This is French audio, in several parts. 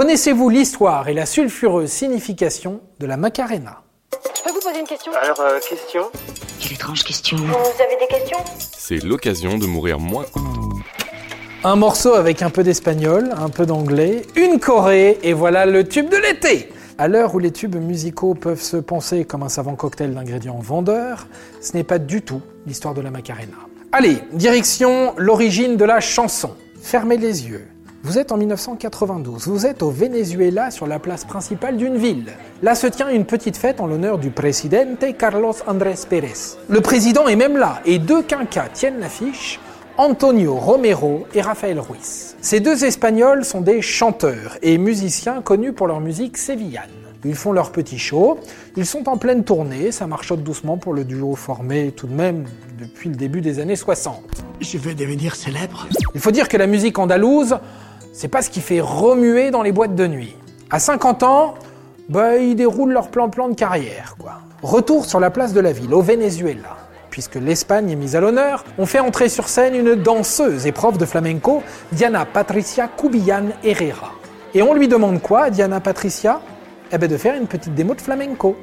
Connaissez-vous l'histoire et la sulfureuse signification de la Macarena Je peux vous poser une question? Alors, euh, question? Quelle étrange question. Vous avez des questions? C'est l'occasion de mourir moins. Un morceau avec un peu d'espagnol, un peu d'anglais, une Corée, et voilà le tube de l'été À l'heure où les tubes musicaux peuvent se penser comme un savant cocktail d'ingrédients vendeurs, ce n'est pas du tout l'histoire de la Macarena. Allez, direction l'origine de la chanson. Fermez les yeux. Vous êtes en 1992, vous êtes au Venezuela sur la place principale d'une ville. Là se tient une petite fête en l'honneur du presidente Carlos Andrés Pérez. Le président est même là et deux quinquas tiennent l'affiche, Antonio Romero et Rafael Ruiz. Ces deux Espagnols sont des chanteurs et musiciens connus pour leur musique sévillane. Ils font leur petit show, ils sont en pleine tournée, ça marchote doucement pour le duo formé tout de même depuis le début des années 60. Je vais devenir célèbre. Il faut dire que la musique andalouse, c'est pas ce qui fait remuer dans les boîtes de nuit. À 50 ans, bah, ils déroulent leur plan-plan de carrière. Retour sur la place de la ville, au Venezuela. Puisque l'Espagne est mise à l'honneur, on fait entrer sur scène une danseuse et prof de flamenco, Diana Patricia Cubillan Herrera. Et on lui demande quoi, Diana Patricia? Eh ben de faire une petite démo de flamenco.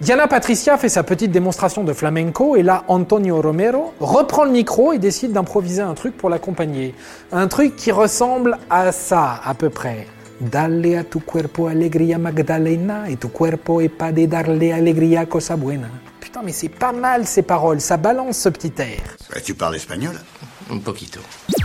Diana Patricia fait sa petite démonstration de flamenco et là Antonio Romero reprend le micro et décide d'improviser un truc pour l'accompagner. Un truc qui ressemble à ça à peu près. Dale a tu cuerpo alegría Magdalena et tu cuerpo est pas de darle alegría cosa buena. Putain mais c'est pas mal ces paroles, ça balance ce petit air. Bah, tu parles espagnol? Un poquito.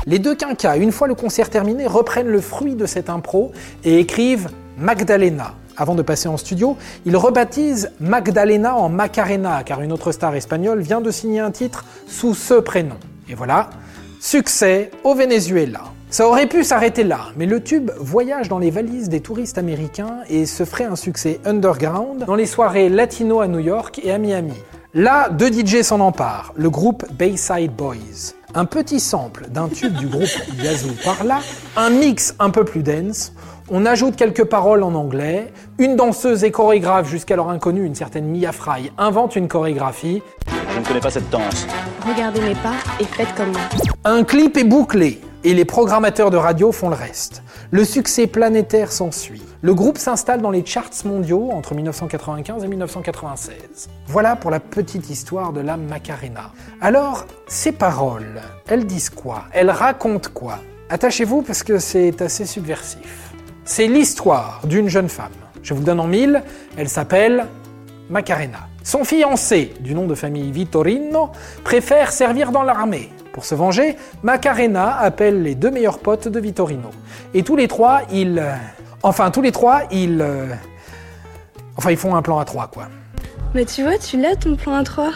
Les deux quinquas, une fois le concert terminé, reprennent le fruit de cette impro et écrivent Magdalena. Avant de passer en studio, ils rebaptisent Magdalena en Macarena, car une autre star espagnole vient de signer un titre sous ce prénom. Et voilà, succès au Venezuela. Ça aurait pu s'arrêter là, mais le tube voyage dans les valises des touristes américains et se ferait un succès underground dans les soirées latino à New York et à Miami. Là, deux DJ s'en emparent, le groupe Bayside Boys. Un petit sample d'un tube du groupe Yazoo par là, un mix un peu plus dense, on ajoute quelques paroles en anglais, une danseuse et chorégraphe jusqu'alors inconnue, une certaine Mia Fry, invente une chorégraphie, Je ne connais pas cette danse. Regardez mes pas et faites comme moi. un clip est bouclé, et les programmateurs de radio font le reste. Le succès planétaire s'ensuit. Le groupe s'installe dans les charts mondiaux entre 1995 et 1996. Voilà pour la petite histoire de la Macarena. Alors, ces paroles, elles disent quoi? Elles racontent quoi? Attachez-vous parce que c'est assez subversif. C'est l'histoire d'une jeune femme. Je vous le donne en mille, elle s'appelle Macarena. Son fiancé, du nom de famille Vittorino, préfère servir dans l'armée. Pour se venger, Macarena appelle les deux meilleurs potes de Vittorino. Et tous les trois, ils... euh, Enfin, tous les trois, ils... euh, Enfin, ils font un plan à trois, quoi. Mais tu vois, tu l'as ton plan à 3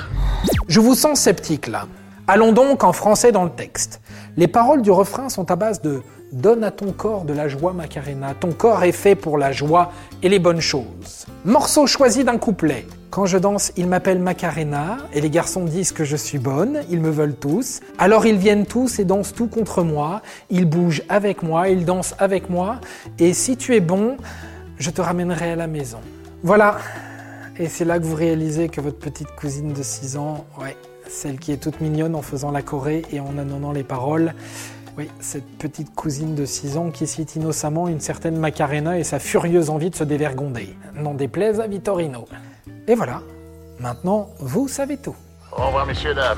Je vous sens sceptique là. Allons donc en français dans le texte. Les paroles du refrain sont à base de Donne à ton corps de la joie Macarena, ton corps est fait pour la joie et les bonnes choses. Morceau choisi d'un couplet. Quand je danse, ils m'appellent Macarena, et les garçons disent que je suis bonne, ils me veulent tous. Alors ils viennent tous et dansent tout contre moi, ils bougent avec moi, ils dansent avec moi, et si tu es bon, je te ramènerai à la maison. Voilà, et c'est là que vous réalisez que votre petite cousine de 6 ans, ouais, celle qui est toute mignonne en faisant la choré et en annonnant les paroles, oui, cette petite cousine de 6 ans qui cite innocemment une certaine Macarena et sa furieuse envie de se dévergonder. N'en déplaise à Vittorino. Et voilà, maintenant vous savez tout. Au revoir, messieurs, dames.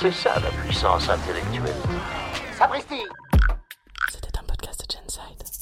C'est ça la puissance intellectuelle. Sapristi C'était un podcast de Genside.